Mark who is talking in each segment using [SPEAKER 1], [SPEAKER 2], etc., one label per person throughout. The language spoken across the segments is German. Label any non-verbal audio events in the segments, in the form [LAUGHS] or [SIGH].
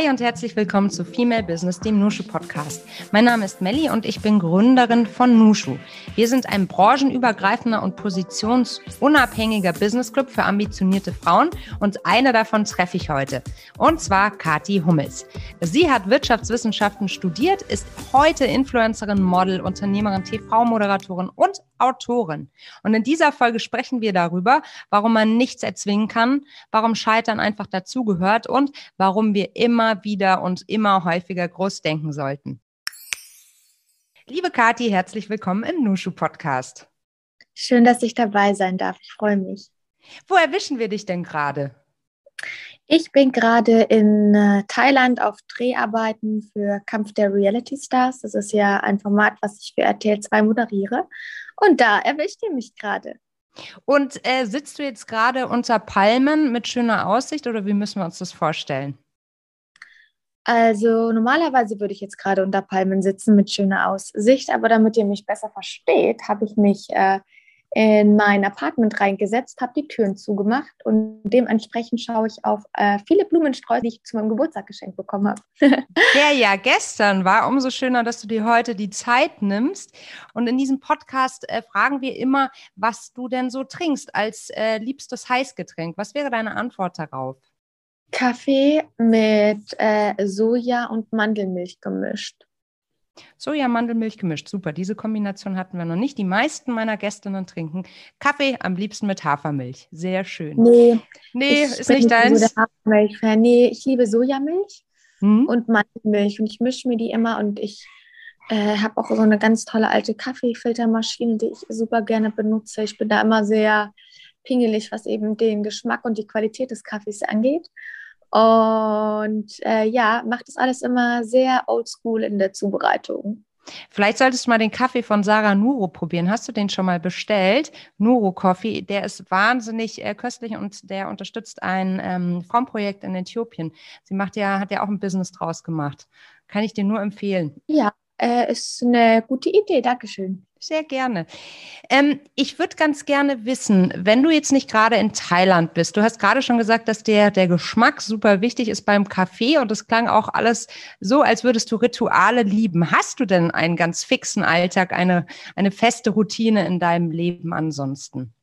[SPEAKER 1] Hi und herzlich willkommen zu Female Business, dem Nushu Podcast. Mein Name ist Melli und ich bin Gründerin von Nushu. Wir sind ein branchenübergreifender und positionsunabhängiger Business Club für ambitionierte Frauen und eine davon treffe ich heute. Und zwar Kati Hummels. Sie hat Wirtschaftswissenschaften studiert, ist heute Influencerin, Model, Unternehmerin, TV-Moderatorin und Autorin. Und in dieser Folge sprechen wir darüber, warum man nichts erzwingen kann, warum Scheitern einfach dazugehört und warum wir immer wieder und immer häufiger groß denken sollten. Liebe Kathi, herzlich willkommen im Nushu Podcast.
[SPEAKER 2] Schön, dass ich dabei sein darf. Ich freue mich.
[SPEAKER 1] Wo erwischen wir dich denn gerade?
[SPEAKER 2] Ich bin gerade in äh, Thailand auf Dreharbeiten für Kampf der Reality Stars. Das ist ja ein Format, was ich für RTL 2 moderiere. Und da erwischt ihr mich gerade.
[SPEAKER 1] Und äh, sitzt du jetzt gerade unter Palmen mit schöner Aussicht oder wie müssen wir uns das vorstellen?
[SPEAKER 2] Also normalerweise würde ich jetzt gerade unter Palmen sitzen mit schöner Aussicht, aber damit ihr mich besser versteht, habe ich mich äh, in mein Apartment reingesetzt, habe die Türen zugemacht und dementsprechend schaue ich auf äh, viele Blumensträuße, die ich zu meinem Geburtstag geschenkt bekommen habe. [LAUGHS]
[SPEAKER 1] Der ja gestern war, umso schöner, dass du dir heute die Zeit nimmst. Und in diesem Podcast äh, fragen wir immer, was du denn so trinkst als äh, liebstes Heißgetränk. Was wäre deine Antwort darauf?
[SPEAKER 2] Kaffee mit äh, Soja und Mandelmilch gemischt.
[SPEAKER 1] Soja, Mandelmilch gemischt. Super, diese Kombination hatten wir noch nicht. Die meisten meiner Gästinnen trinken Kaffee am liebsten mit Hafermilch. Sehr schön.
[SPEAKER 2] Nee,
[SPEAKER 1] nee ist nicht deins.
[SPEAKER 2] So Hafermilch nee, ich liebe Sojamilch hm? und Mandelmilch und ich mische mir die immer und ich äh, habe auch so eine ganz tolle alte Kaffeefiltermaschine, die ich super gerne benutze. Ich bin da immer sehr pingelig, was eben den Geschmack und die Qualität des Kaffees angeht. Und äh, ja, macht das alles immer sehr oldschool in der Zubereitung.
[SPEAKER 1] Vielleicht solltest du mal den Kaffee von Sarah Nuro probieren. Hast du den schon mal bestellt? Nuro Coffee, der ist wahnsinnig äh, köstlich und der unterstützt ein ähm, Frauenprojekt in Äthiopien. Sie macht ja, hat ja auch ein Business draus gemacht. Kann ich dir nur empfehlen.
[SPEAKER 2] Ja, äh, ist eine gute Idee. Dankeschön.
[SPEAKER 1] Sehr gerne. Ähm, ich würde ganz gerne wissen, wenn du jetzt nicht gerade in Thailand bist, du hast gerade schon gesagt, dass der, der Geschmack super wichtig ist beim Kaffee und es klang auch alles so, als würdest du Rituale lieben. Hast du denn einen ganz fixen Alltag, eine, eine feste Routine in deinem Leben ansonsten?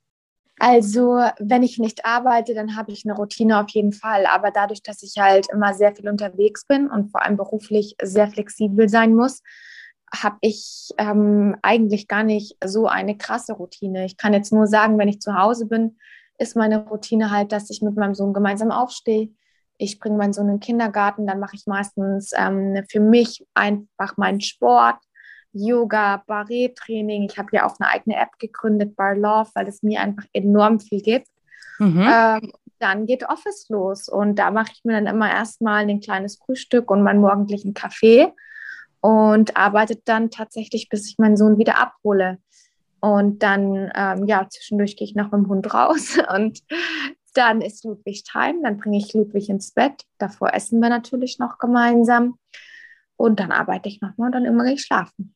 [SPEAKER 2] Also, wenn ich nicht arbeite, dann habe ich eine Routine auf jeden Fall. Aber dadurch, dass ich halt immer sehr viel unterwegs bin und vor allem beruflich sehr flexibel sein muss, habe ich ähm, eigentlich gar nicht so eine krasse Routine. Ich kann jetzt nur sagen, wenn ich zu Hause bin, ist meine Routine halt, dass ich mit meinem Sohn gemeinsam aufstehe. Ich bringe meinen Sohn in den Kindergarten, dann mache ich meistens ähm, für mich einfach meinen Sport, Yoga, Barré-Training. Ich habe ja auch eine eigene App gegründet, Bar Love, weil es mir einfach enorm viel gibt. Mhm. Ähm, dann geht Office los und da mache ich mir dann immer erstmal ein kleines Frühstück und meinen morgendlichen Kaffee und arbeitet dann tatsächlich, bis ich meinen Sohn wieder abhole. Und dann, ähm, ja, zwischendurch gehe ich noch mit dem Hund raus [LAUGHS] und dann ist Ludwig time, dann bringe ich Ludwig ins Bett. Davor essen wir natürlich noch gemeinsam und dann arbeite ich nochmal und dann immer gehe ich schlafen.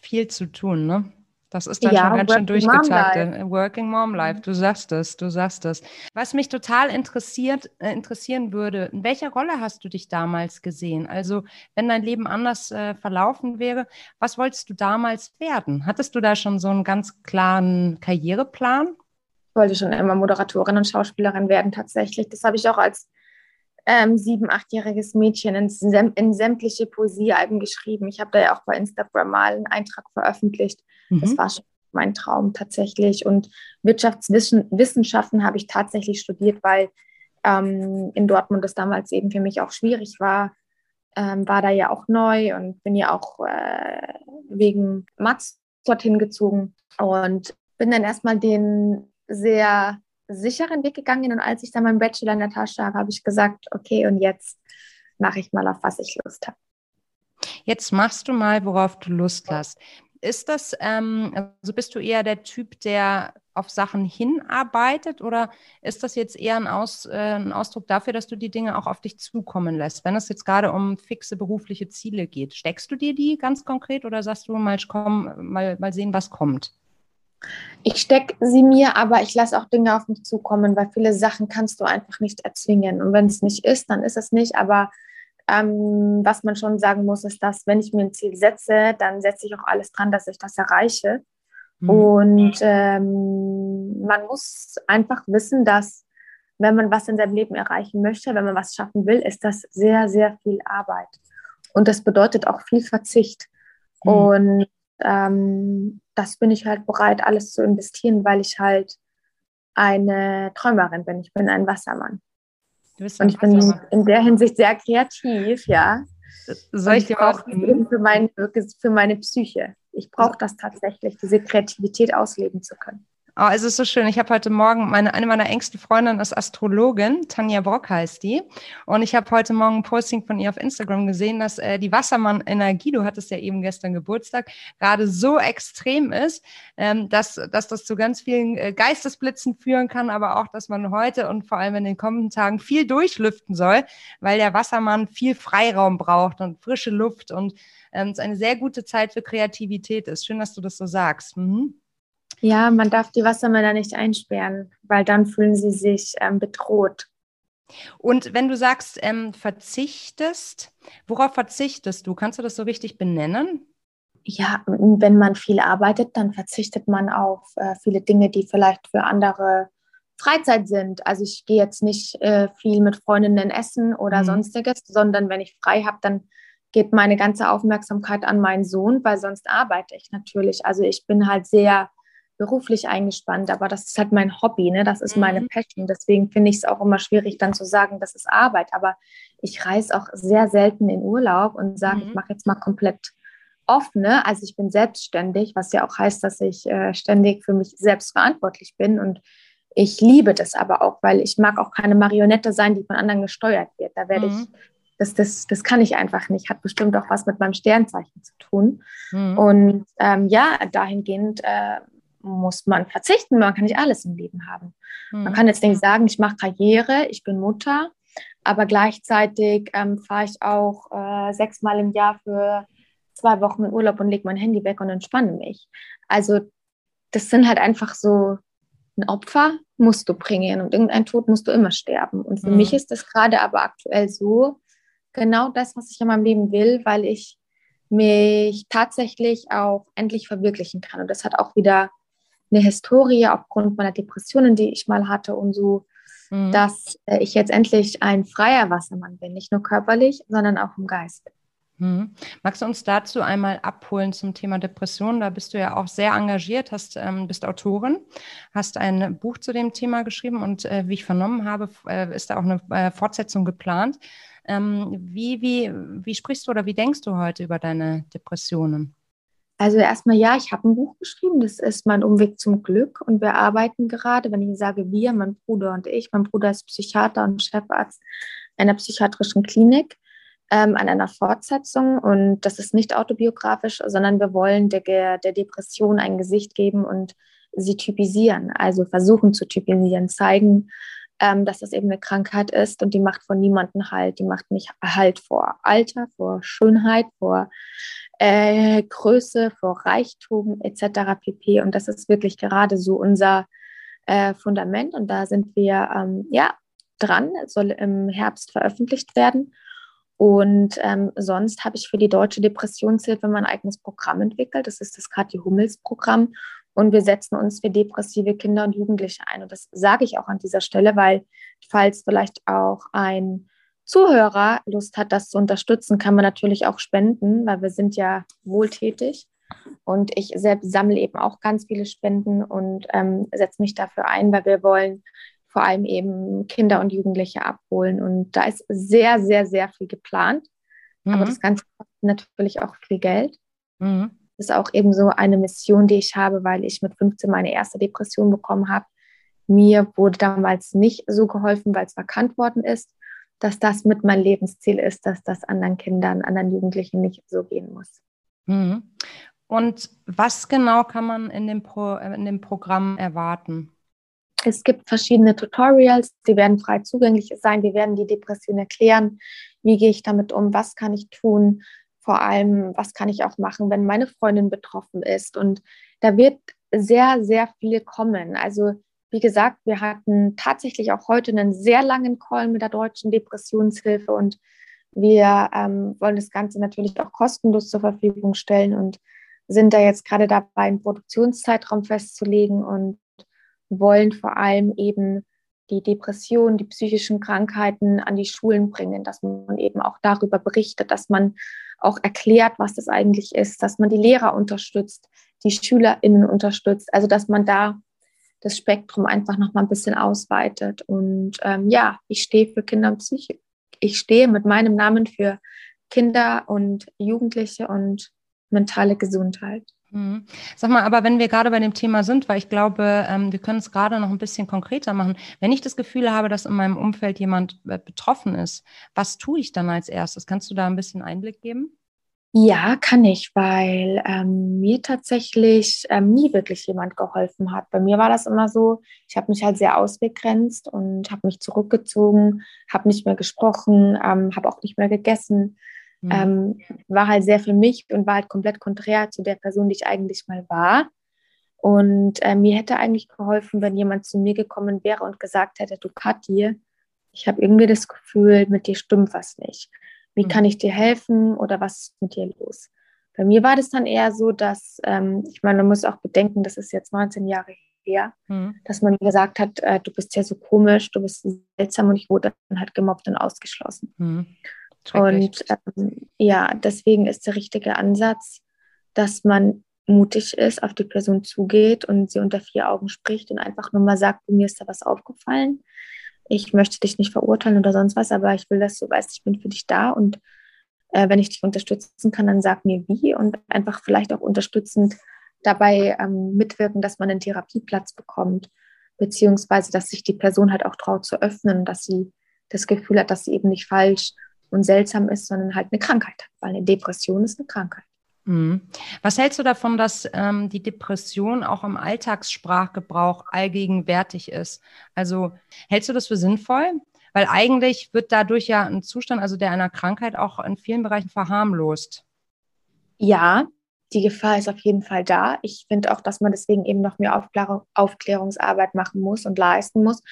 [SPEAKER 1] Viel zu tun, ne? Das ist dann ja, schon ganz schön durchgetaktet. Working Mom Life, du sagst es, du sagst es. Was mich total interessiert, äh, interessieren würde, in welcher Rolle hast du dich damals gesehen? Also, wenn dein Leben anders äh, verlaufen wäre, was wolltest du damals werden? Hattest du da schon so einen ganz klaren Karriereplan?
[SPEAKER 2] Ich wollte schon immer Moderatorin und Schauspielerin werden, tatsächlich. Das habe ich auch als ähm, sieben-, achtjähriges Mädchen in, in sämtliche Poesiealben geschrieben. Ich habe da ja auch bei Instagram mal einen Eintrag veröffentlicht. Mhm. Das war schon mein Traum tatsächlich. Und Wirtschaftswissenschaften habe ich tatsächlich studiert, weil ähm, in Dortmund das damals eben für mich auch schwierig war. Ähm, war da ja auch neu und bin ja auch äh, wegen Mats dorthin gezogen und bin dann erstmal den sehr sicheren Weg gegangen und als ich dann meinen Bachelor in der Tasche habe, habe ich gesagt, okay, und jetzt mache ich mal, auf was ich Lust habe.
[SPEAKER 1] Jetzt machst du mal, worauf du Lust hast. Ist das, ähm, also bist du eher der Typ, der auf Sachen hinarbeitet oder ist das jetzt eher ein, Aus, äh, ein Ausdruck dafür, dass du die Dinge auch auf dich zukommen lässt? Wenn es jetzt gerade um fixe berufliche Ziele geht, steckst du dir die ganz konkret oder sagst du mal, komm, mal, mal sehen, was kommt?
[SPEAKER 2] Ich stecke sie mir, aber ich lasse auch Dinge auf mich zukommen, weil viele Sachen kannst du einfach nicht erzwingen. Und wenn es nicht ist, dann ist es nicht. Aber Ähm, was man schon sagen muss, ist, dass wenn ich mir ein Ziel setze, dann setze ich auch alles dran, dass ich das erreiche. Mhm. Und ähm, man muss einfach wissen, dass wenn man was in seinem Leben erreichen möchte, wenn man was schaffen will, ist das sehr, sehr viel Arbeit. Und das bedeutet auch viel Verzicht. Mhm. Und ähm, das bin ich halt bereit, alles zu investieren, weil ich halt eine Träumerin bin. Ich bin ein Wassermann. Und ich bin in der Hinsicht sehr kreativ, ja. Soll ich, dir auch für, mein, für meine Psyche. Ich brauche das tatsächlich, diese Kreativität ausleben zu können.
[SPEAKER 1] Oh, es ist so schön. Ich habe heute Morgen, meine, eine meiner engsten Freundinnen ist Astrologin, Tanja Brock heißt die. Und ich habe heute Morgen ein Posting von ihr auf Instagram gesehen, dass äh, die Wassermann-Energie, du hattest ja eben gestern Geburtstag, gerade so extrem ist, ähm, dass, dass das zu ganz vielen äh, Geistesblitzen führen kann, aber auch, dass man heute und vor allem in den kommenden Tagen viel durchlüften soll, weil der Wassermann viel Freiraum braucht und frische Luft und ähm, es eine sehr gute Zeit für Kreativität ist. Schön, dass du das so sagst. Mhm.
[SPEAKER 2] Ja, man darf die Wassermänner nicht einsperren, weil dann fühlen sie sich ähm, bedroht.
[SPEAKER 1] Und wenn du sagst, ähm, verzichtest, worauf verzichtest du? Kannst du das so richtig benennen?
[SPEAKER 2] Ja, wenn man viel arbeitet, dann verzichtet man auf äh, viele Dinge, die vielleicht für andere Freizeit sind. Also ich gehe jetzt nicht äh, viel mit Freundinnen essen oder mhm. sonstiges, sondern wenn ich frei habe, dann geht meine ganze Aufmerksamkeit an meinen Sohn, weil sonst arbeite ich natürlich. Also ich bin halt sehr beruflich eingespannt, aber das ist halt mein Hobby, ne? das ist mhm. meine Passion. Deswegen finde ich es auch immer schwierig, dann zu sagen, das ist Arbeit. Aber ich reise auch sehr selten in Urlaub und sage, mhm. ich mache jetzt mal komplett offen. Ne? Also ich bin selbstständig, was ja auch heißt, dass ich äh, ständig für mich selbst verantwortlich bin. Und ich liebe das aber auch, weil ich mag auch keine Marionette sein, die von anderen gesteuert wird. Da werde mhm. ich das, das, das kann ich einfach nicht. Hat bestimmt auch was mit meinem Sternzeichen zu tun. Mhm. Und ähm, ja, dahingehend äh, muss man verzichten. Man kann nicht alles im Leben haben. Mhm. Man kann jetzt nicht sagen, ich mache Karriere, ich bin Mutter, aber gleichzeitig ähm, fahre ich auch äh, sechsmal im Jahr für zwei Wochen in Urlaub und lege mein Handy weg und entspanne mich. Also das sind halt einfach so ein Opfer musst du bringen und irgendein Tod musst du immer sterben. Und für mhm. mich ist das gerade aber aktuell so genau das, was ich in meinem Leben will, weil ich mich tatsächlich auch endlich verwirklichen kann. Und das hat auch wieder eine Historie aufgrund meiner Depressionen, die ich mal hatte und so, mhm. dass äh, ich jetzt endlich ein freier Wassermann bin, nicht nur körperlich, sondern auch im Geist.
[SPEAKER 1] Mhm. Magst du uns dazu einmal abholen zum Thema Depression? Da bist du ja auch sehr engagiert, hast, ähm, bist Autorin, hast ein Buch zu dem Thema geschrieben und äh, wie ich vernommen habe, äh, ist da auch eine äh, Fortsetzung geplant. Ähm, wie, wie, wie sprichst du oder wie denkst du heute über deine Depressionen?
[SPEAKER 2] Also erstmal ja, ich habe ein Buch geschrieben, das ist mein Umweg zum Glück. Und wir arbeiten gerade, wenn ich sage wir, mein Bruder und ich, mein Bruder ist Psychiater und Chefarzt einer psychiatrischen Klinik, ähm, an einer Fortsetzung. Und das ist nicht autobiografisch, sondern wir wollen der, der Depression ein Gesicht geben und sie typisieren, also versuchen zu typisieren, zeigen, ähm, dass das eben eine Krankheit ist. Und die macht von niemandem Halt. Die macht nicht Halt vor Alter, vor Schönheit, vor äh, Größe, vor Reichtum etc. pp. Und das ist wirklich gerade so unser äh, Fundament und da sind wir ähm, ja dran, es soll im Herbst veröffentlicht werden. Und ähm, sonst habe ich für die Deutsche Depressionshilfe mein eigenes Programm entwickelt. Das ist das Kathi Hummels Programm. Und wir setzen uns für depressive Kinder und Jugendliche ein. Und das sage ich auch an dieser Stelle, weil falls vielleicht auch ein Zuhörer Lust hat, das zu unterstützen, kann man natürlich auch spenden, weil wir sind ja wohltätig. Und ich selbst sammle eben auch ganz viele Spenden und ähm, setze mich dafür ein, weil wir wollen vor allem eben Kinder und Jugendliche abholen. Und da ist sehr, sehr, sehr viel geplant. Mhm. Aber das Ganze kostet natürlich auch viel Geld. Mhm. Das ist auch eben so eine Mission, die ich habe, weil ich mit 15 meine erste Depression bekommen habe. Mir wurde damals nicht so geholfen, weil es erkannt worden ist dass das mit mein Lebensziel ist, dass das anderen Kindern, anderen Jugendlichen nicht so gehen muss.
[SPEAKER 1] Mhm. Und was genau kann man in dem, Pro, in dem Programm erwarten?
[SPEAKER 2] Es gibt verschiedene Tutorials, die werden frei zugänglich sein. Wir werden die Depression erklären. Wie gehe ich damit um? Was kann ich tun? Vor allem, was kann ich auch machen, wenn meine Freundin betroffen ist? Und da wird sehr, sehr viel kommen. Also wie gesagt, wir hatten tatsächlich auch heute einen sehr langen Call mit der Deutschen Depressionshilfe und Wir ähm, wollen das Ganze natürlich auch kostenlos zur Verfügung stellen und sind da jetzt gerade dabei, einen Produktionszeitraum festzulegen und wollen vor allem eben die Depression, die psychischen Krankheiten an die Schulen bringen, dass man eben auch darüber berichtet, dass man auch erklärt, was das eigentlich ist, dass man die Lehrer unterstützt, die SchülerInnen unterstützt, also dass man da das Spektrum einfach noch mal ein bisschen ausweitet. Und ähm, ja, ich stehe für Kinder und Psyche. Ich stehe mit meinem Namen für Kinder und Jugendliche und mentale Gesundheit.
[SPEAKER 1] Mhm. Sag mal, aber wenn wir gerade bei dem Thema sind, weil ich glaube, ähm, wir können es gerade noch ein bisschen konkreter machen. Wenn ich das Gefühl habe, dass in meinem Umfeld jemand äh, betroffen ist, was tue ich dann als erstes? Kannst du da ein bisschen Einblick geben?
[SPEAKER 2] Ja, kann ich, weil ähm, mir tatsächlich ähm, nie wirklich jemand geholfen hat. Bei mir war das immer so, ich habe mich halt sehr ausgegrenzt und habe mich zurückgezogen, habe nicht mehr gesprochen, ähm, habe auch nicht mehr gegessen, mhm. Ähm, war halt sehr für mich und war halt komplett konträr zu der Person, die ich eigentlich mal war. Und äh, mir hätte eigentlich geholfen, wenn jemand zu mir gekommen wäre und gesagt hätte, du Kathi, ich habe irgendwie das Gefühl, mit dir stimmt was nicht wie mhm. kann ich dir helfen oder was ist mit dir los? Bei mir war das dann eher so, dass, ähm, ich meine, man muss auch bedenken, das ist jetzt 19 Jahre her, mhm. dass man gesagt hat, äh, du bist ja so komisch, du bist seltsam und ich wurde dann halt gemobbt und ausgeschlossen. Mhm. Und ähm, ja, deswegen ist der richtige Ansatz, dass man mutig ist, auf die Person zugeht und sie unter vier Augen spricht und einfach nur mal sagt, mir ist da was aufgefallen ich möchte dich nicht verurteilen oder sonst was, aber ich will, dass du weißt, ich bin für dich da und äh, wenn ich dich unterstützen kann, dann sag mir wie und einfach vielleicht auch unterstützend dabei ähm, mitwirken, dass man einen Therapieplatz bekommt, beziehungsweise dass sich die Person halt auch traut zu öffnen, dass sie das Gefühl hat, dass sie eben nicht falsch und seltsam ist, sondern halt eine Krankheit hat, weil eine Depression ist eine Krankheit.
[SPEAKER 1] Mhm. Was hältst du davon, dass ähm, die Depression auch im Alltagssprachgebrauch allgegenwärtig ist? Also hältst du das für sinnvoll? Weil eigentlich wird dadurch ja ein Zustand, also der einer Krankheit, auch in vielen Bereichen verharmlost.
[SPEAKER 2] Ja, die Gefahr ist auf jeden Fall da. Ich finde auch, dass man deswegen eben noch mehr Aufklärung, Aufklärungsarbeit machen muss und leisten muss,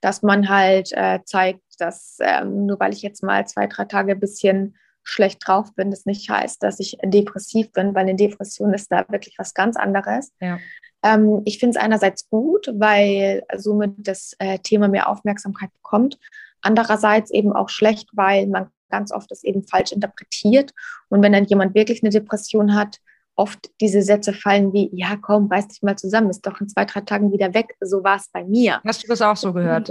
[SPEAKER 2] dass man halt äh, zeigt, dass ähm, nur weil ich jetzt mal zwei, drei Tage ein bisschen schlecht drauf bin, das nicht heißt, dass ich depressiv bin, weil eine Depression ist da wirklich was ganz anderes. Ja. Ähm, ich finde es einerseits gut, weil somit das äh, Thema mehr Aufmerksamkeit bekommt. Andererseits eben auch schlecht, weil man ganz oft das eben falsch interpretiert. Und wenn dann jemand wirklich eine Depression hat, oft diese Sätze fallen wie, ja, komm, beiß dich mal zusammen, ist doch in zwei, drei Tagen wieder weg. So war es bei mir.
[SPEAKER 1] Hast du das auch so gehört?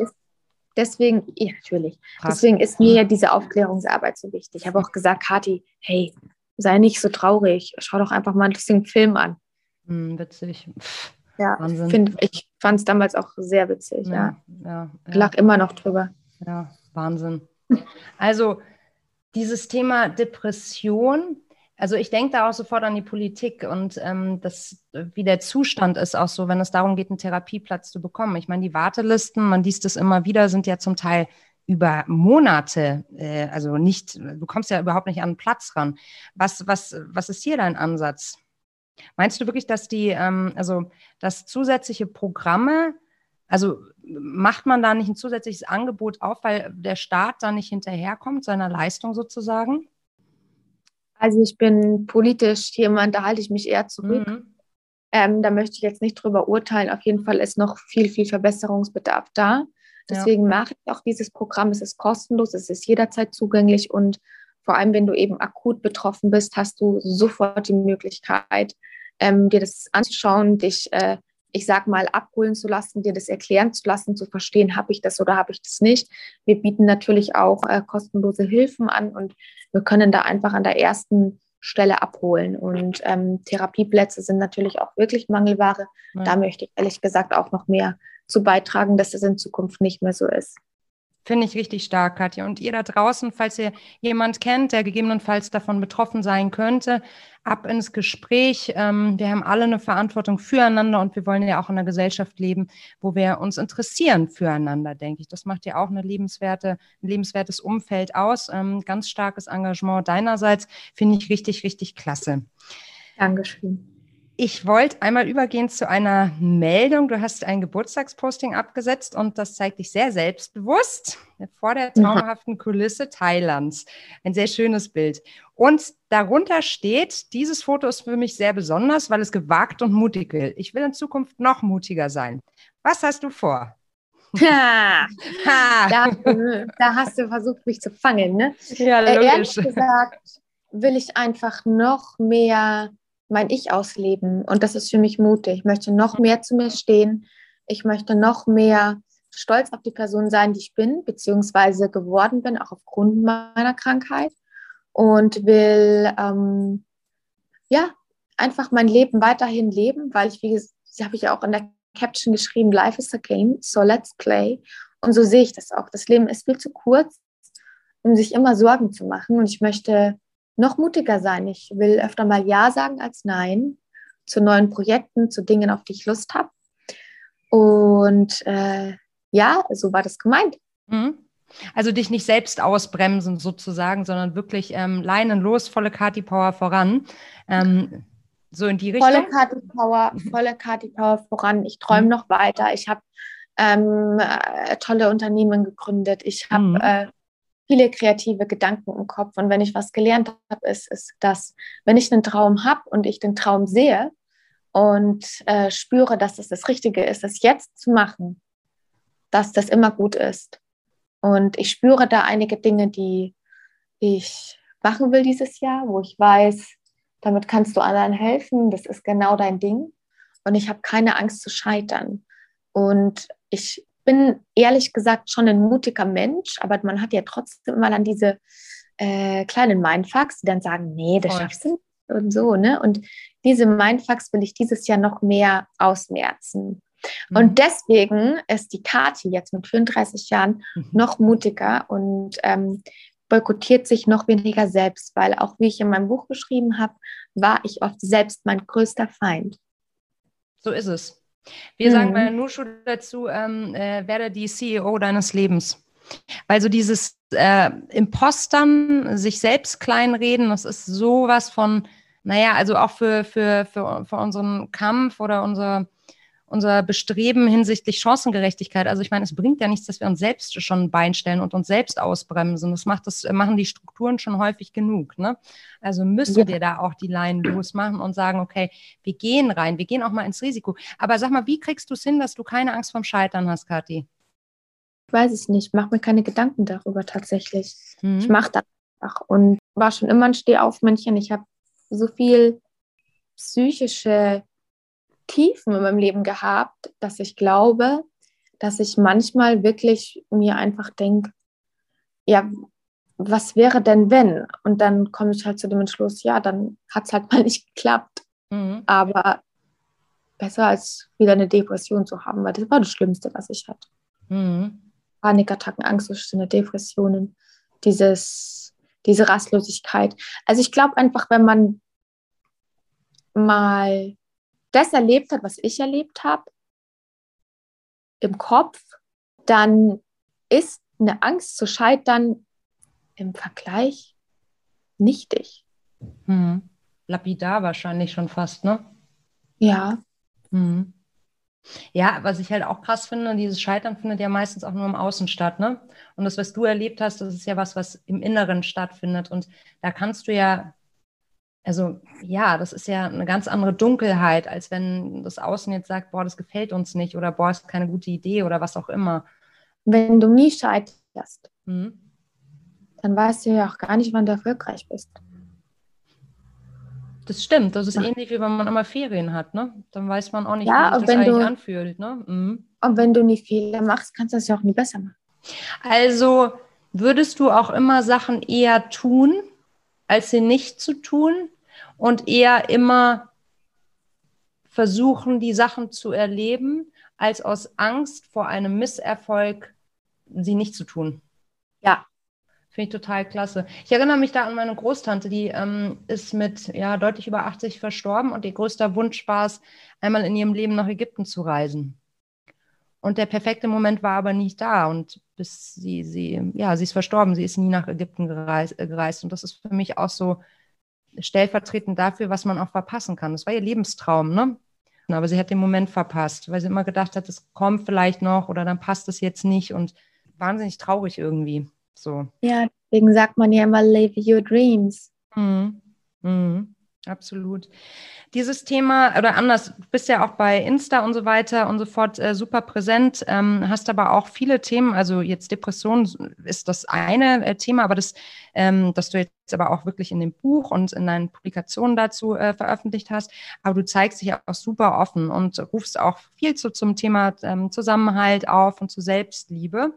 [SPEAKER 2] Deswegen, ja, natürlich. Krass. Deswegen ist mir ja diese Aufklärungsarbeit so wichtig. Ich habe auch gesagt, Kathi, hey, sei nicht so traurig. Schau doch einfach mal ein bisschen Film an.
[SPEAKER 1] Hm, witzig.
[SPEAKER 2] Ja, find, ich fand es damals auch sehr witzig. Ja, ja. ja, ja. Ich lach immer noch drüber.
[SPEAKER 1] Ja, Wahnsinn. Also, dieses Thema Depression also ich denke da auch sofort an die Politik und ähm, das, wie der Zustand ist auch so, wenn es darum geht, einen Therapieplatz zu bekommen. Ich meine, die Wartelisten, man liest es immer wieder, sind ja zum Teil über Monate, äh, also nicht, du kommst ja überhaupt nicht an einen Platz ran. Was, was, was ist hier dein Ansatz? Meinst du wirklich, dass die, ähm, also dass zusätzliche Programme, also macht man da nicht ein zusätzliches Angebot auf, weil der Staat da nicht hinterherkommt, seiner Leistung sozusagen?
[SPEAKER 2] Also ich bin politisch jemand, da halte ich mich eher zurück. Mhm. Ähm, da möchte ich jetzt nicht drüber urteilen. Auf jeden Fall ist noch viel, viel Verbesserungsbedarf da. Deswegen ja. mache ich auch dieses Programm. Es ist kostenlos, es ist jederzeit zugänglich und vor allem, wenn du eben akut betroffen bist, hast du sofort die Möglichkeit, ähm, dir das anzuschauen, dich äh, ich sag mal, abholen zu lassen, dir das erklären zu lassen, zu verstehen, habe ich das oder habe ich das nicht. Wir bieten natürlich auch äh, kostenlose Hilfen an und wir können da einfach an der ersten Stelle abholen. Und ähm, Therapieplätze sind natürlich auch wirklich Mangelware. Ja. Da möchte ich ehrlich gesagt auch noch mehr zu beitragen, dass es in Zukunft nicht mehr so ist.
[SPEAKER 1] Finde ich richtig stark, Katja. Und ihr da draußen, falls ihr jemand kennt, der gegebenenfalls davon betroffen sein könnte, ab ins Gespräch. Ähm, wir haben alle eine Verantwortung füreinander und wir wollen ja auch in einer Gesellschaft leben, wo wir uns interessieren füreinander, denke ich. Das macht ja auch eine lebenswerte, ein lebenswertes Umfeld aus. Ähm, ganz starkes Engagement deinerseits finde ich richtig, richtig klasse.
[SPEAKER 2] Dankeschön.
[SPEAKER 1] Ich wollte einmal übergehen zu einer Meldung. Du hast ein Geburtstagsposting abgesetzt und das zeigt dich sehr selbstbewusst vor der traumhaften Kulisse Thailands. Ein sehr schönes Bild. Und darunter steht, dieses Foto ist für mich sehr besonders, weil es gewagt und mutig will. Ich will in Zukunft noch mutiger sein. Was hast du vor?
[SPEAKER 2] Ha, [LAUGHS] da, da, hast du versucht, mich zu fangen, ne?
[SPEAKER 1] Ja, logisch. Äh,
[SPEAKER 2] ehrlich gesagt will ich einfach noch mehr mein Ich ausleben. Und das ist für mich mutig. Ich möchte noch mehr zu mir stehen. Ich möchte noch mehr stolz auf die Person sein, die ich bin, beziehungsweise geworden bin, auch aufgrund meiner Krankheit. Und will, ähm, ja, einfach mein Leben weiterhin leben, weil ich, wie gesagt, habe ich auch in der Caption geschrieben, Life is a game, so let's play. Und so sehe ich das auch. Das Leben ist viel zu kurz, um sich immer Sorgen zu machen. Und ich möchte noch mutiger sein. Ich will öfter mal Ja sagen als Nein zu neuen Projekten, zu Dingen, auf die ich Lust habe. Und äh, ja, so war das gemeint.
[SPEAKER 1] Mhm. Also dich nicht selbst ausbremsen sozusagen, sondern wirklich ähm, Leinen los, volle Kati Power voran. Ähm, so in die Richtung.
[SPEAKER 2] Volle Kati Power, volle Kati Power voran. Ich träume mhm. noch weiter. Ich habe ähm, äh, tolle Unternehmen gegründet. Ich habe mhm. äh, viele kreative Gedanken im Kopf. Und wenn ich was gelernt habe, ist, ist dass, wenn ich einen Traum habe und ich den Traum sehe und äh, spüre, dass es das Richtige ist, es jetzt zu machen, dass das immer gut ist. Und ich spüre da einige Dinge, die ich machen will dieses Jahr, wo ich weiß, damit kannst du anderen helfen, das ist genau dein Ding. Und ich habe keine Angst zu scheitern. Und ich bin ehrlich gesagt schon ein mutiger Mensch, aber man hat ja trotzdem immer dann diese äh, kleinen Mindfucks, die dann sagen, nee, das schaffst du nicht und so, ne? Und diese Mindfucks will ich dieses Jahr noch mehr ausmerzen. Mhm. Und deswegen ist die Kati jetzt mit 34 Jahren mhm. noch mutiger und ähm, boykottiert sich noch weniger selbst, weil auch wie ich in meinem Buch geschrieben habe, war ich oft selbst mein größter Feind.
[SPEAKER 1] So ist es. Wir mhm. sagen bei Nushu dazu, ähm, äh, werde die CEO deines Lebens. Weil so dieses äh, Impostern, sich selbst kleinreden, das ist sowas von, naja, also auch für, für, für, für unseren Kampf oder unser, unser Bestreben hinsichtlich Chancengerechtigkeit. Also ich meine, es bringt ja nichts, dass wir uns selbst schon ein Bein stellen und uns selbst ausbremsen. Das macht das machen die Strukturen schon häufig genug. Ne? Also müssen ja. wir da auch die Leinen losmachen und sagen, okay, wir gehen rein, wir gehen auch mal ins Risiko. Aber sag mal, wie kriegst du es hin, dass du keine Angst vorm Scheitern hast, Kathi?
[SPEAKER 2] Ich weiß es nicht. Ich mache mir keine Gedanken darüber tatsächlich. Mhm. Ich mache das einfach und war schon immer ein Stehaufmännchen. Ich habe so viel psychische Tiefen in meinem Leben gehabt, dass ich glaube, dass ich manchmal wirklich mir einfach denke, ja, was wäre denn wenn? Und dann komme ich halt zu dem Entschluss, ja, dann hat es halt [LAUGHS] mal nicht geklappt. Mhm. Aber besser als wieder eine Depression zu haben, weil das war das Schlimmste, was ich hatte. Mhm. Panikattacken, Angstzustände, Depressionen, dieses, diese Rastlosigkeit. Also ich glaube einfach, wenn man mal das erlebt hat, was ich erlebt habe, im Kopf, dann ist eine Angst zu scheitern im Vergleich nichtig.
[SPEAKER 1] Hm. Lapidar wahrscheinlich schon fast, ne?
[SPEAKER 2] Ja.
[SPEAKER 1] Hm. Ja, was ich halt auch krass finde, dieses Scheitern findet ja meistens auch nur im Außen statt, ne? Und das, was du erlebt hast, das ist ja was, was im Inneren stattfindet. Und da kannst du ja also ja, das ist ja eine ganz andere Dunkelheit, als wenn das Außen jetzt sagt, boah, das gefällt uns nicht oder boah, ist keine gute Idee oder was auch immer.
[SPEAKER 2] Wenn du nie scheiterst, mhm. dann weißt du ja auch gar nicht, wann du erfolgreich bist.
[SPEAKER 1] Das stimmt, das ist ja. ähnlich wie wenn man immer Ferien hat, ne? Dann weiß man auch nicht, ja, wie sich das eigentlich du, anfühlt, ne? Mhm.
[SPEAKER 2] Und wenn du nie Fehler machst, kannst du das ja auch nie besser machen.
[SPEAKER 1] Also würdest du auch immer Sachen eher tun, als sie nicht zu tun und eher immer versuchen, die Sachen zu erleben, als aus Angst vor einem Misserfolg sie nicht zu tun.
[SPEAKER 2] Ja.
[SPEAKER 1] Finde ich total klasse. Ich erinnere mich da an meine Großtante, die ähm, ist mit ja, deutlich über 80 verstorben und ihr größter Wunsch war es, einmal in ihrem Leben nach Ägypten zu reisen. Und der perfekte Moment war aber nicht da. Und bis sie, sie, ja, sie ist verstorben, sie ist nie nach Ägypten gereist. Äh, gereist. Und das ist für mich auch so stellvertretend dafür, was man auch verpassen kann. Das war ihr Lebenstraum, ne? Aber sie hat den Moment verpasst, weil sie immer gedacht hat, es kommt vielleicht noch oder dann passt es jetzt nicht und wahnsinnig traurig irgendwie. So.
[SPEAKER 2] Ja, deswegen sagt man ja immer, live your dreams.
[SPEAKER 1] Mhm. Mhm. Absolut. Dieses Thema, oder anders, du bist ja auch bei Insta und so weiter und so fort äh, super präsent, ähm, hast aber auch viele Themen, also jetzt Depression ist das eine äh, Thema, aber das, ähm, das du jetzt aber auch wirklich in dem Buch und in deinen Publikationen dazu äh, veröffentlicht hast, aber du zeigst dich auch super offen und rufst auch viel zu, zum Thema ähm, Zusammenhalt auf und zu Selbstliebe.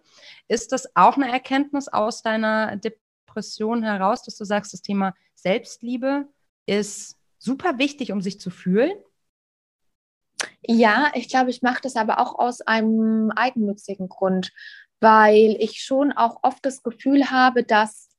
[SPEAKER 1] Ist das auch eine Erkenntnis aus deiner Depression heraus, dass du sagst, das Thema Selbstliebe ist super wichtig, um sich zu fühlen.
[SPEAKER 2] Ja, ich glaube, ich mache das aber auch aus einem eigennützigen Grund, weil ich schon auch oft das Gefühl habe, dass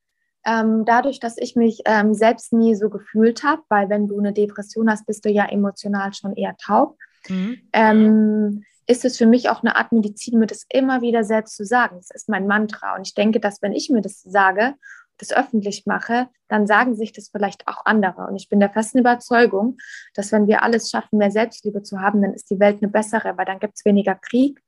[SPEAKER 2] ähm, dadurch, dass ich mich ähm, selbst nie so gefühlt habe, weil wenn du eine Depression hast, bist du ja emotional schon eher taub, mhm. ähm, ist es für mich auch eine Art Medizin, mir das immer wieder selbst zu sagen. Das ist mein Mantra. Und ich denke, dass wenn ich mir das sage das öffentlich mache, dann sagen sich das vielleicht auch andere. Und ich bin der festen Überzeugung, dass wenn wir alles schaffen, mehr Selbstliebe zu haben, dann ist die Welt eine bessere, weil dann gibt es weniger Krieg,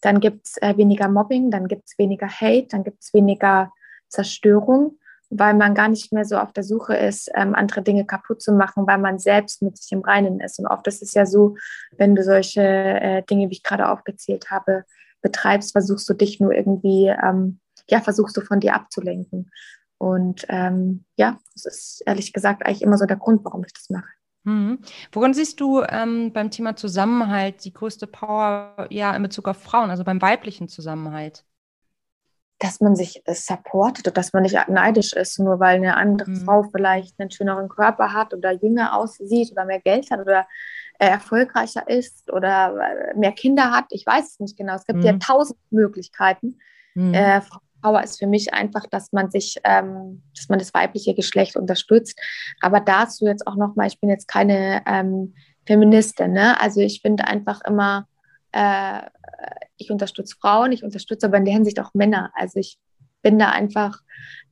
[SPEAKER 2] dann gibt es äh, weniger Mobbing, dann gibt es weniger Hate, dann gibt es weniger Zerstörung, weil man gar nicht mehr so auf der Suche ist, ähm, andere Dinge kaputt zu machen, weil man selbst mit sich im Reinen ist. Und oft ist es ja so, wenn du solche äh, Dinge, wie ich gerade aufgezählt habe, betreibst, versuchst du dich nur irgendwie, ähm, ja, versuchst du von dir abzulenken. Und ähm, ja, das ist ehrlich gesagt eigentlich immer so der Grund, warum ich das mache.
[SPEAKER 1] Mhm. Worin siehst du ähm, beim Thema Zusammenhalt die größte Power ja in Bezug auf Frauen, also beim weiblichen Zusammenhalt?
[SPEAKER 2] Dass man sich äh, supportet und dass man nicht neidisch ist, nur weil eine andere mhm. Frau vielleicht einen schöneren Körper hat oder jünger aussieht oder mehr Geld hat oder äh, erfolgreicher ist oder äh, mehr Kinder hat. Ich weiß es nicht genau. Es gibt mhm. ja tausend Möglichkeiten. Mhm. Äh, Power ist für mich einfach, dass man sich, ähm, dass man das weibliche Geschlecht unterstützt. Aber dazu jetzt auch nochmal, ich bin jetzt keine ähm, Feministin, ne? Also ich finde einfach immer, äh, ich unterstütze Frauen, ich unterstütze aber in der Hinsicht auch Männer. Also ich bin da einfach,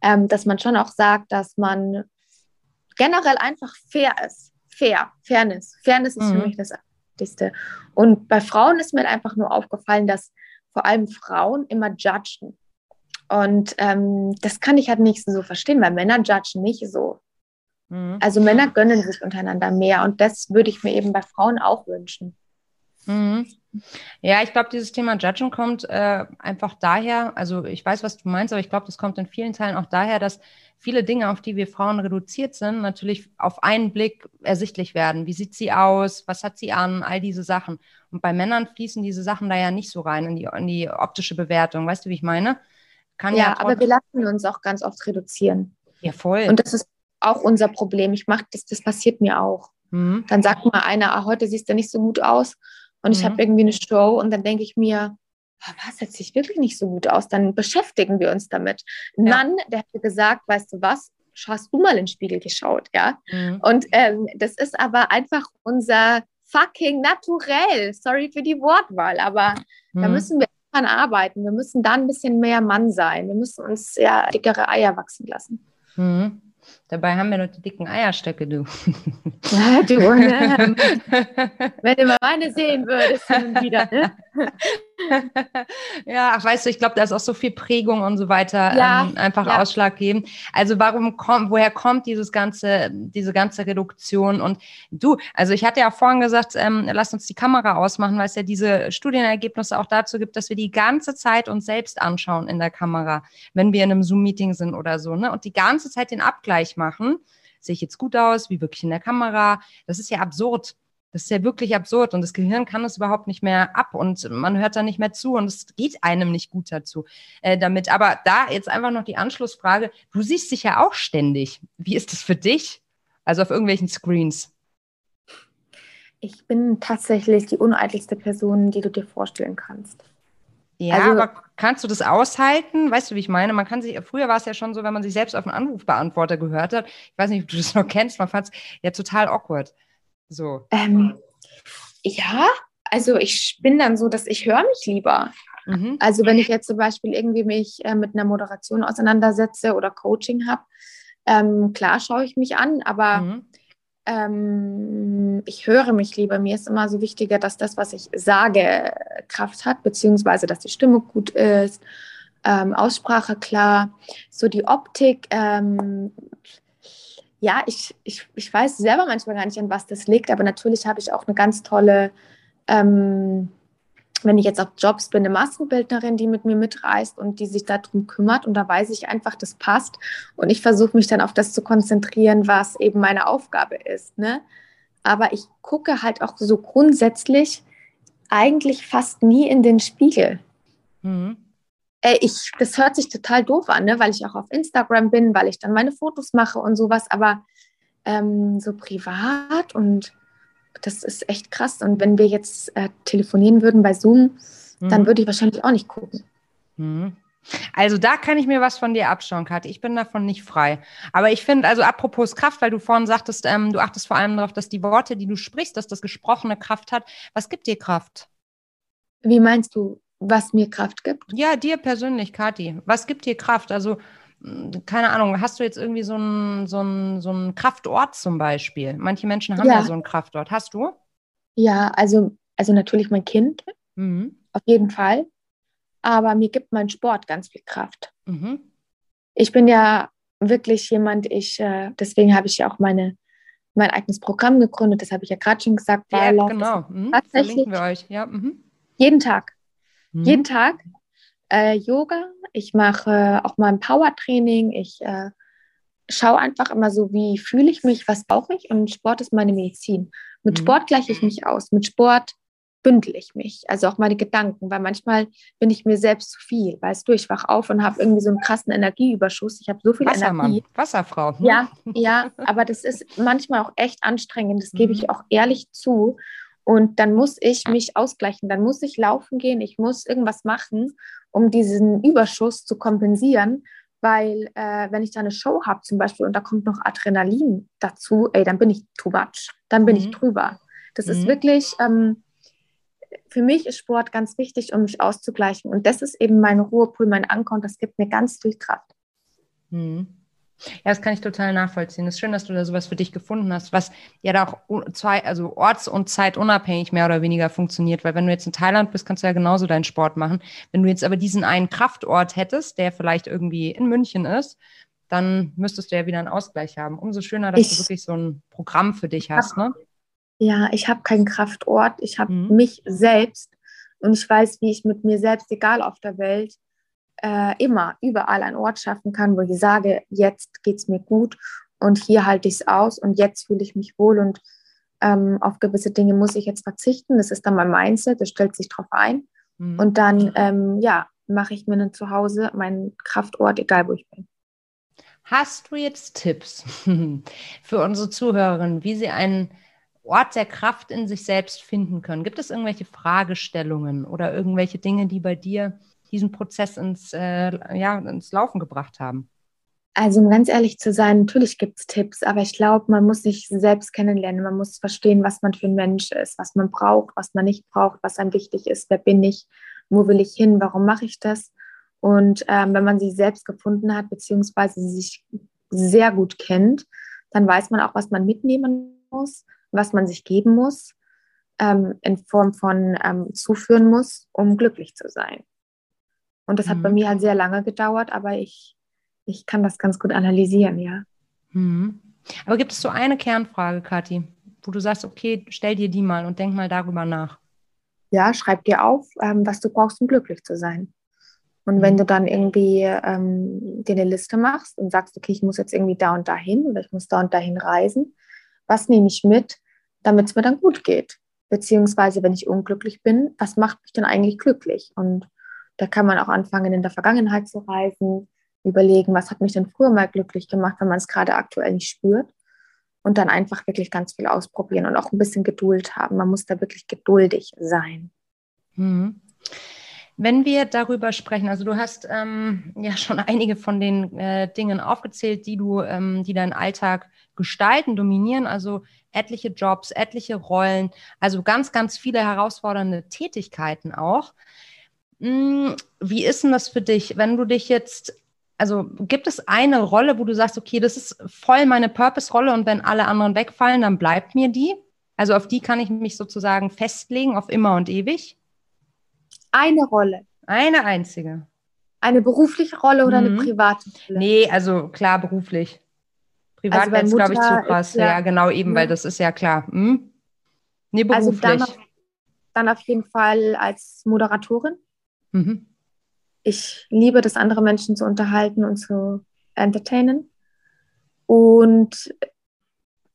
[SPEAKER 2] ähm, dass man schon auch sagt, dass man generell einfach fair ist. Fair, Fairness. Fairness ist mhm. für mich das Wichtigste. Und bei Frauen ist mir einfach nur aufgefallen, dass vor allem Frauen immer judgen. Und ähm, das kann ich halt nicht so verstehen, weil Männer judgen nicht so. Mhm. Also Männer gönnen sich untereinander mehr und das würde ich mir eben bei Frauen auch wünschen.
[SPEAKER 1] Mhm. Ja, ich glaube, dieses Thema Judgen kommt äh, einfach daher, also ich weiß, was du meinst, aber ich glaube, das kommt in vielen Teilen auch daher, dass viele Dinge, auf die wir Frauen reduziert sind, natürlich auf einen Blick ersichtlich werden. Wie sieht sie aus? Was hat sie an? All diese Sachen. Und bei Männern fließen diese Sachen da ja nicht so rein in die, in die optische Bewertung. Weißt du, wie ich meine?
[SPEAKER 2] Kann ja, ja aber wir lassen uns auch ganz oft reduzieren.
[SPEAKER 1] Ja, voll.
[SPEAKER 2] Und das ist auch unser Problem. Ich mache das, das passiert mir auch. Mhm. Dann sagt mal einer, ah, heute siehst du nicht so gut aus. Und ich mhm. habe irgendwie eine Show und dann denke ich mir, oh, was, jetzt sieht wirklich nicht so gut aus. Dann beschäftigen wir uns damit. Ein ja. Mann, der hat gesagt, weißt du was, hast du mal in den Spiegel geschaut, ja? Mhm. Und ähm, das ist aber einfach unser fucking naturell. Sorry für die Wortwahl, aber da mhm. müssen wir dran arbeiten. Wir müssen da ein bisschen mehr Mann sein. Wir müssen uns ja dickere Eier wachsen lassen.
[SPEAKER 1] Mhm. Dabei haben wir noch die dicken Eierstöcke, du. [LAUGHS]
[SPEAKER 2] Ja, du, ne? [LAUGHS] Wenn du mal meine sehen würdest, wieder, ne? [LAUGHS]
[SPEAKER 1] ja, ach, weißt du, ich glaube, da ist auch so viel Prägung und so weiter ja, ähm, einfach ja. ausschlaggebend. Also warum kommt, woher kommt dieses ganze, diese ganze Reduktion? Und du, also ich hatte ja vorhin gesagt, ähm, lass uns die Kamera ausmachen, weil es ja diese Studienergebnisse auch dazu gibt, dass wir die ganze Zeit uns selbst anschauen in der Kamera, wenn wir in einem Zoom-Meeting sind oder so, ne? Und die ganze Zeit den Abgleich machen. Sehe ich jetzt gut aus, wie wirklich in der Kamera? Das ist ja absurd. Das ist ja wirklich absurd und das Gehirn kann es überhaupt nicht mehr ab und man hört da nicht mehr zu und es geht einem nicht gut dazu äh, damit. Aber da jetzt einfach noch die Anschlussfrage. Du siehst dich ja auch ständig. Wie ist das für dich? Also auf irgendwelchen Screens.
[SPEAKER 2] Ich bin tatsächlich die uneitelste Person, die du dir vorstellen kannst.
[SPEAKER 1] Ja, also, aber kannst du das aushalten? Weißt du, wie ich meine? Man kann sich, früher war es ja schon so, wenn man sich selbst auf einen Anrufbeantworter gehört hat. Ich weiß nicht, ob du das noch kennst, man fand es ja total awkward. So.
[SPEAKER 2] Ähm, ja, also ich bin dann so, dass ich höre mich lieber. Mhm. Also wenn ich jetzt zum Beispiel irgendwie mich äh, mit einer Moderation auseinandersetze oder Coaching habe, Ähm, klar schaue ich mich an, aber mhm. ähm, ich höre mich lieber. Mir ist immer so wichtiger, dass das, was ich sage, Kraft hat, beziehungsweise dass die Stimme gut ist, ähm, Aussprache klar, so die Optik. Ja, ich, ich, ich weiß selber manchmal gar nicht, an was das liegt, aber natürlich habe ich auch eine ganz tolle ähm, wenn ich jetzt auf Jobs bin, eine Maskenbildnerin, die mit mir mitreist und die sich darum kümmert und da weiß ich einfach, das passt und ich versuche mich dann auf das zu konzentrieren, was eben meine Aufgabe ist. Ne? Aber ich gucke halt auch so grundsätzlich eigentlich fast nie in den Spiegel. Mhm. Äh, ich, das hört sich total doof an, ne? weil ich auch auf Instagram bin, weil ich dann meine Fotos mache und sowas, aber ähm, so privat und das ist echt krass. Und wenn wir jetzt äh, telefonieren würden bei Zoom, mhm. dann würde ich wahrscheinlich auch nicht gucken.
[SPEAKER 1] Mhm. Also da kann ich mir was von dir abschauen, Kathi. Ich bin davon nicht frei. Aber ich finde, also apropos Kraft, weil du vorhin sagtest, ähm, du achtest vor allem darauf, dass die Worte, die du sprichst, dass das Gesprochene Kraft hat. Was gibt dir Kraft?
[SPEAKER 2] Wie meinst du, was mir Kraft gibt?
[SPEAKER 1] Ja, dir persönlich, Kathi. Was gibt dir Kraft? Also keine Ahnung, hast du jetzt irgendwie so einen so so einen Kraftort zum Beispiel? Manche Menschen haben ja. ja so einen Kraftort. Hast du?
[SPEAKER 2] Ja, also, also natürlich mein Kind, mhm. auf jeden Fall. Aber mir gibt mein Sport ganz viel Kraft. Mhm. Ich bin ja wirklich jemand, ich, äh, deswegen habe ich ja auch meine, mein eigenes Programm gegründet, das habe ich ja gerade schon gesagt.
[SPEAKER 1] Ja, genau. Mhm. Tatsächlich. Verlinken wir euch. Ja. Mhm.
[SPEAKER 2] Jeden Tag. Mhm. Jeden Tag äh, Yoga, ich mache auch mal ein Powertraining, ich äh, schaue einfach immer so, wie fühle ich mich, was brauche ich und Sport ist meine Medizin. Mit mhm. Sport gleiche ich mich aus, mit Sport bündel ich mich, also auch meine Gedanken, weil manchmal bin ich mir selbst zu viel, weißt du, ich wach auf und habe irgendwie so einen krassen Energieüberschuss, ich habe so viel
[SPEAKER 1] Wassermann,
[SPEAKER 2] Energie.
[SPEAKER 1] Wasserfrau.
[SPEAKER 2] Hm? Ja, ja, aber das ist manchmal auch echt anstrengend, das gebe ich mhm. auch ehrlich zu und dann muss ich mich ausgleichen, dann muss ich laufen gehen, ich muss irgendwas machen um diesen Überschuss zu kompensieren. Weil äh, wenn ich da eine Show habe zum Beispiel und da kommt noch Adrenalin dazu, ey, dann bin ich too much, dann bin mhm. ich drüber. Das mhm. ist wirklich, ähm, für mich ist Sport ganz wichtig, um mich auszugleichen. Und das ist eben mein Ruhepool, mein Anker und das gibt mir ganz viel Kraft.
[SPEAKER 1] Mhm. Ja, das kann ich total nachvollziehen. Es ist schön, dass du da sowas für dich gefunden hast, was ja da auch zwei, also orts- und zeitunabhängig mehr oder weniger funktioniert. Weil wenn du jetzt in Thailand bist, kannst du ja genauso deinen Sport machen. Wenn du jetzt aber diesen einen Kraftort hättest, der vielleicht irgendwie in München ist, dann müsstest du ja wieder einen Ausgleich haben. Umso schöner, dass ich, du wirklich so ein Programm für dich hast, ne?
[SPEAKER 2] Ja, ich habe keinen Kraftort. Ich habe mhm. mich selbst und ich weiß, wie ich mit mir selbst, egal auf der Welt, äh, immer überall einen Ort schaffen kann, wo ich sage, jetzt geht es mir gut und hier halte ich es aus und jetzt fühle ich mich wohl und ähm, auf gewisse Dinge muss ich jetzt verzichten. Das ist dann mein Mindset, das stellt sich drauf ein. Mhm. Und dann, ähm, ja, mache ich mir dann zu Hause meinen Kraftort, egal wo ich bin.
[SPEAKER 1] Hast du jetzt Tipps [LAUGHS] für unsere Zuhörerinnen, wie sie einen Ort der Kraft in sich selbst finden können? Gibt es irgendwelche Fragestellungen oder irgendwelche Dinge, die bei dir diesen Prozess ins, äh, ja, ins Laufen gebracht haben?
[SPEAKER 2] Also um ganz ehrlich zu sein, natürlich gibt es Tipps, aber ich glaube, man muss sich selbst kennenlernen. Man muss verstehen, was man für ein Mensch ist, was man braucht, was man nicht braucht, was einem wichtig ist, wer bin ich, wo will ich hin, warum mache ich das. Und ähm, wenn man sich selbst gefunden hat, beziehungsweise sich sehr gut kennt, dann weiß man auch, was man mitnehmen muss, was man sich geben muss, ähm, in Form von ähm, zuführen muss, um glücklich zu sein. Und das mhm. hat bei mhm. mir halt sehr lange gedauert, aber ich, ich kann das ganz gut analysieren, ja.
[SPEAKER 1] Mhm. Aber gibt es so eine Kernfrage, Kathi, wo du sagst, okay, stell dir die mal und denk mal darüber nach?
[SPEAKER 2] Ja, schreib dir auf, ähm, was du brauchst, um glücklich zu sein. Und mhm. wenn du dann irgendwie ähm, dir eine Liste machst und sagst, okay, ich muss jetzt irgendwie da und dahin oder ich muss da und dahin reisen, was nehme ich mit, damit es mir dann gut geht? Beziehungsweise, wenn ich unglücklich bin, was macht mich denn eigentlich glücklich? Und da kann man auch anfangen, in der Vergangenheit zu reisen, überlegen, was hat mich denn früher mal glücklich gemacht, wenn man es gerade aktuell nicht spürt. Und dann einfach wirklich ganz viel ausprobieren und auch ein bisschen Geduld haben. Man muss da wirklich geduldig sein.
[SPEAKER 1] Mhm. Wenn wir darüber sprechen, also du hast ähm, ja schon einige von den äh, Dingen aufgezählt, die du, ähm, die deinen Alltag gestalten, dominieren, also etliche Jobs, etliche Rollen, also ganz, ganz viele herausfordernde Tätigkeiten auch. Hm, wie ist denn das für dich, wenn du dich jetzt also gibt es eine Rolle, wo du sagst, okay, das ist voll meine Purpose-Rolle und wenn alle anderen wegfallen, dann bleibt mir die? Also auf die kann ich mich sozusagen festlegen, auf immer und ewig?
[SPEAKER 2] Eine Rolle.
[SPEAKER 1] Eine einzige.
[SPEAKER 2] Eine berufliche Rolle oder
[SPEAKER 1] Mhm.
[SPEAKER 2] eine private Rolle?
[SPEAKER 1] Nee, also klar, beruflich. Privat
[SPEAKER 2] Also
[SPEAKER 1] wäre jetzt, glaube ich, zu krass. Ja,
[SPEAKER 2] ja-
[SPEAKER 1] genau, eben,
[SPEAKER 2] Ja.
[SPEAKER 1] weil das ist ja klar. Hm? Nee,
[SPEAKER 2] Also
[SPEAKER 1] beruflich.
[SPEAKER 2] dann auf, dann auf jeden Fall als Moderatorin.
[SPEAKER 1] Mhm.
[SPEAKER 2] Ich liebe das, andere Menschen zu unterhalten und zu entertainen. Und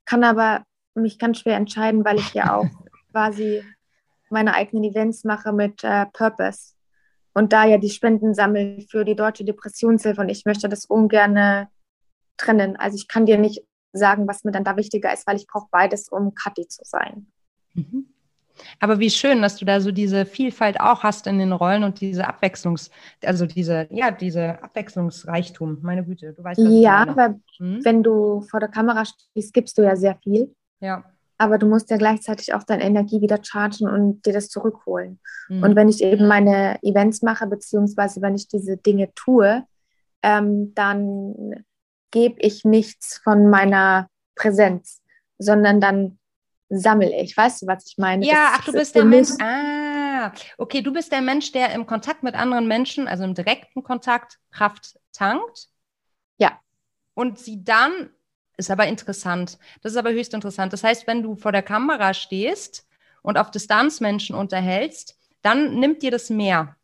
[SPEAKER 2] kann aber mich ganz schwer entscheiden, weil ich ja auch [LAUGHS] quasi meine eigenen Events mache mit äh, Purpose. Und da ja die Spenden sammle für die Deutsche Depressionshilfe und ich möchte das ungern äh, trennen. Also ich kann dir nicht sagen, was mir dann da wichtiger ist, weil ich brauche beides, um Kathi zu sein.
[SPEAKER 1] Mhm. Aber wie schön, dass du da so diese Vielfalt auch hast in den Rollen und diese Abwechslungs, also diese, ja, diese Abwechslungsreichtum, meine Güte, du weißt
[SPEAKER 2] Ja, weil
[SPEAKER 1] Hm?
[SPEAKER 2] wenn du vor der Kamera stehst, gibst du ja sehr viel.
[SPEAKER 1] Ja.
[SPEAKER 2] aber du musst ja gleichzeitig auch deine Energie wieder chargen und dir das zurückholen.
[SPEAKER 1] Hm.
[SPEAKER 2] Und wenn ich eben meine Events mache, beziehungsweise wenn ich diese Dinge tue, ähm, dann gebe ich nichts von meiner Präsenz, sondern dann sammle ich. Weißt du, was ich meine?
[SPEAKER 1] Ja,
[SPEAKER 2] Das
[SPEAKER 1] ach, du
[SPEAKER 2] ist
[SPEAKER 1] bist der Mensch. Ah, okay, du bist der Mensch, der im Kontakt mit anderen Menschen, also im direkten Kontakt, Kraft tankt.
[SPEAKER 2] Ja.
[SPEAKER 1] Und sie dann, ist aber interessant, das ist aber höchst interessant. Das heißt, wenn du vor der Kamera stehst und auf Distanz Menschen unterhältst, dann nimmt dir das mehr.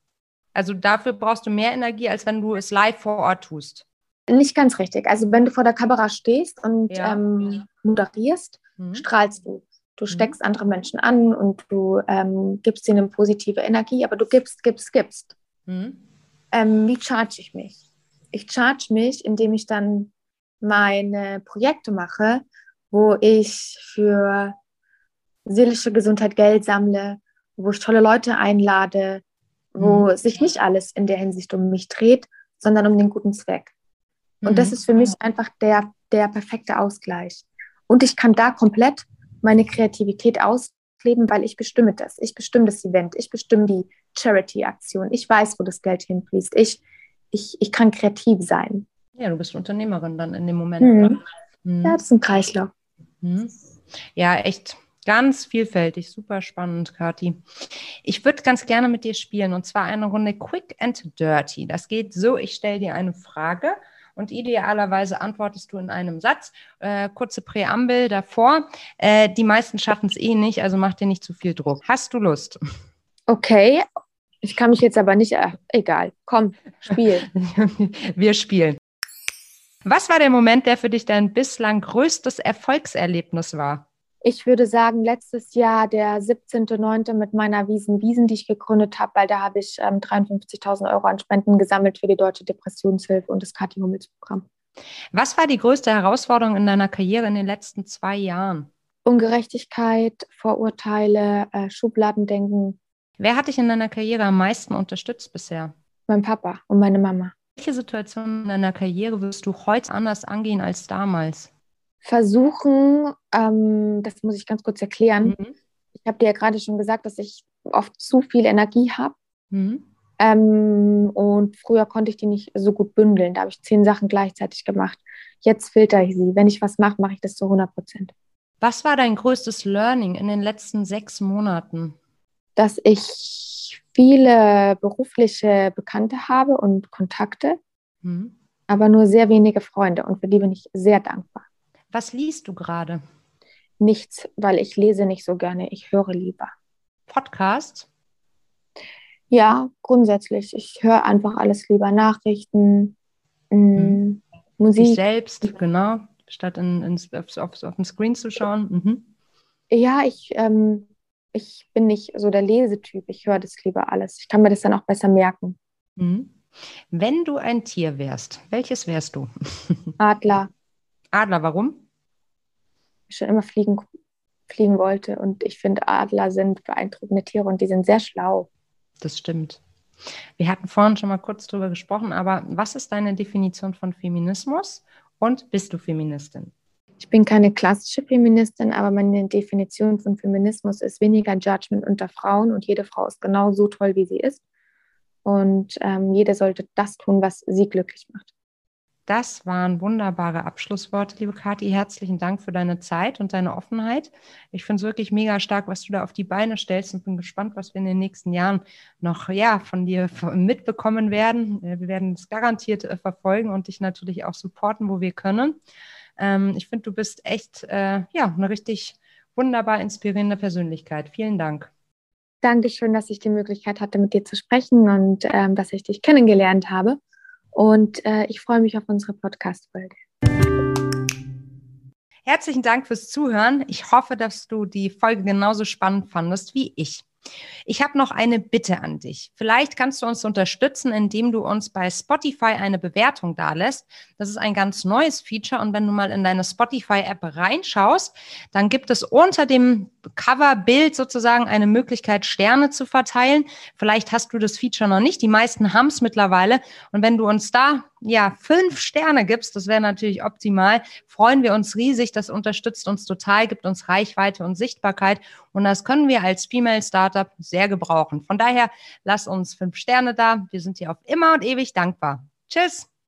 [SPEAKER 1] Also dafür brauchst du mehr Energie, als wenn du es live vor Ort tust.
[SPEAKER 2] Nicht ganz richtig. Also wenn du vor der Kamera stehst und
[SPEAKER 1] Ja.
[SPEAKER 2] ähm, moderierst,
[SPEAKER 1] Mhm.
[SPEAKER 2] strahlst du. Du steckst andere Menschen an und du ähm, gibst ihnen positive Energie, aber du gibst, gibst, gibst.
[SPEAKER 1] Mhm.
[SPEAKER 2] Ähm, wie charge ich mich? Ich charge mich, indem ich dann meine Projekte mache, wo ich für seelische Gesundheit Geld sammle, wo ich tolle Leute einlade, wo
[SPEAKER 1] Mhm.
[SPEAKER 2] sich nicht alles in der Hinsicht um mich dreht, sondern um den guten Zweck. Und das
[SPEAKER 1] Mhm.
[SPEAKER 2] ist für mich einfach der, der perfekte Ausgleich. Und ich kann da komplett meine Kreativität ausleben, weil ich bestimme das. Ich bestimme das Event, ich bestimme die Charity-Aktion. Ich weiß, wo das Geld hinfließt. Ich, ich, ich kann kreativ sein.
[SPEAKER 1] Ja, du bist Unternehmerin dann in dem Moment. Ne? Mhm.
[SPEAKER 2] Ja, das ist ein Kreislauf.
[SPEAKER 1] Mhm. Ja, echt ganz vielfältig, super spannend, Kati. Ich würde ganz gerne mit dir spielen und zwar eine Runde Quick and Dirty. Das geht so, ich stelle dir eine Frage und idealerweise antwortest du in einem Satz. Äh, kurze Präambel davor. Äh, die meisten schaffen es eh nicht, also mach dir nicht zu viel Druck. Hast du Lust?
[SPEAKER 2] Okay, ich kann mich jetzt aber nicht. Äh, egal, komm, spiel. [LAUGHS]
[SPEAKER 1] Wir spielen. Was war der Moment, der für dich dein bislang größtes Erfolgserlebnis war?
[SPEAKER 2] Ich würde sagen, letztes Jahr der 17.09. mit meiner Wiesen Wiesen, die ich gegründet habe, weil da habe ich ähm, 53.000 Euro an Spenden gesammelt für die Deutsche Depressionshilfe und das Kathi Hummels Programm.
[SPEAKER 1] Was war die größte Herausforderung in deiner Karriere in den letzten zwei Jahren?
[SPEAKER 2] Ungerechtigkeit, Vorurteile, äh, Schubladendenken,
[SPEAKER 1] Wer hat dich in deiner Karriere am meisten unterstützt bisher?
[SPEAKER 2] mein Papa und meine Mama.
[SPEAKER 1] Welche Situation in deiner Karriere wirst du heute anders angehen als damals?
[SPEAKER 2] Versuchen, ähm, das muss ich ganz kurz erklären.
[SPEAKER 1] Mhm.
[SPEAKER 2] Ich habe dir ja gerade schon gesagt, dass ich oft zu viel Energie habe.
[SPEAKER 1] Mhm.
[SPEAKER 2] Ähm, und früher konnte ich die nicht so gut bündeln. Da habe ich zehn Sachen gleichzeitig gemacht. Jetzt filter ich sie. Wenn ich was mache, mache ich das zu 100 Prozent.
[SPEAKER 1] Was war dein größtes Learning in den letzten sechs Monaten?
[SPEAKER 2] Dass ich viele berufliche Bekannte habe und Kontakte,
[SPEAKER 1] Mhm.
[SPEAKER 2] aber nur sehr wenige Freunde. Und für die bin ich sehr dankbar.
[SPEAKER 1] Was liest du gerade?
[SPEAKER 2] Nichts, weil ich lese nicht so gerne. Ich höre lieber.
[SPEAKER 1] Podcast?
[SPEAKER 2] Ja, grundsätzlich. Ich höre einfach alles lieber. Nachrichten, mh,
[SPEAKER 1] Dich
[SPEAKER 2] Musik.
[SPEAKER 1] selbst, genau, statt in, ins, auf, auf, auf den Screen zu schauen. Mhm.
[SPEAKER 2] Ja, ich, ähm, ich bin nicht so der Lesetyp. Ich höre das lieber alles. Ich kann mir das dann auch besser merken.
[SPEAKER 1] Mhm. Wenn du ein Tier wärst, welches wärst du? [LAUGHS]
[SPEAKER 2] Adler,
[SPEAKER 1] Adler, warum?
[SPEAKER 2] ich schon immer fliegen, fliegen wollte. Und ich finde, Adler sind beeindruckende Tiere und die sind sehr schlau.
[SPEAKER 1] Das stimmt. Wir hatten vorhin schon mal kurz drüber gesprochen, aber was ist deine Definition von Feminismus und bist du Feministin?
[SPEAKER 2] Ich bin keine klassische Feministin, aber meine Definition von Feminismus ist weniger Judgment unter Frauen und jede Frau ist genau so toll, wie sie ist. Und ähm, jede sollte das tun, was sie glücklich macht.
[SPEAKER 1] Das waren wunderbare Abschlussworte, liebe Kathi. Herzlichen Dank für deine Zeit und deine Offenheit. Ich finde es wirklich mega stark, was du da auf die Beine stellst und bin gespannt, was wir in den nächsten Jahren noch ja, von dir mitbekommen werden. Äh, wir werden es garantiert äh, verfolgen und dich natürlich auch supporten, wo wir können. Ähm, ich finde, du bist echt äh, ja, eine richtig wunderbar inspirierende Persönlichkeit. Vielen Dank.
[SPEAKER 2] Dankeschön, dass ich die Möglichkeit hatte, mit dir zu sprechen und ähm, dass ich dich kennengelernt habe. Und äh, ich freue mich auf unsere Podcast-Folge.
[SPEAKER 1] Herzlichen Dank fürs Zuhören. Ich hoffe, dass du die Folge genauso spannend fandest wie ich. Ich habe noch eine Bitte an dich. Vielleicht kannst du uns unterstützen, indem du uns bei Spotify eine Bewertung dalässt. Das ist ein ganz neues Feature und wenn du mal in deine Spotify-App reinschaust, dann gibt es unter dem Coverbild sozusagen eine Möglichkeit, Sterne zu verteilen. Vielleicht hast du das Feature noch nicht. Die meisten haben es mittlerweile. Und wenn du uns da ja fünf Sterne gibst, das wäre natürlich optimal, freuen wir uns riesig. Das unterstützt uns total, gibt uns Reichweite und Sichtbarkeit. Und das können wir als Female Startup sehr gebrauchen. Von daher lass uns fünf Sterne da. Wir sind dir auf immer und ewig dankbar. Tschüss.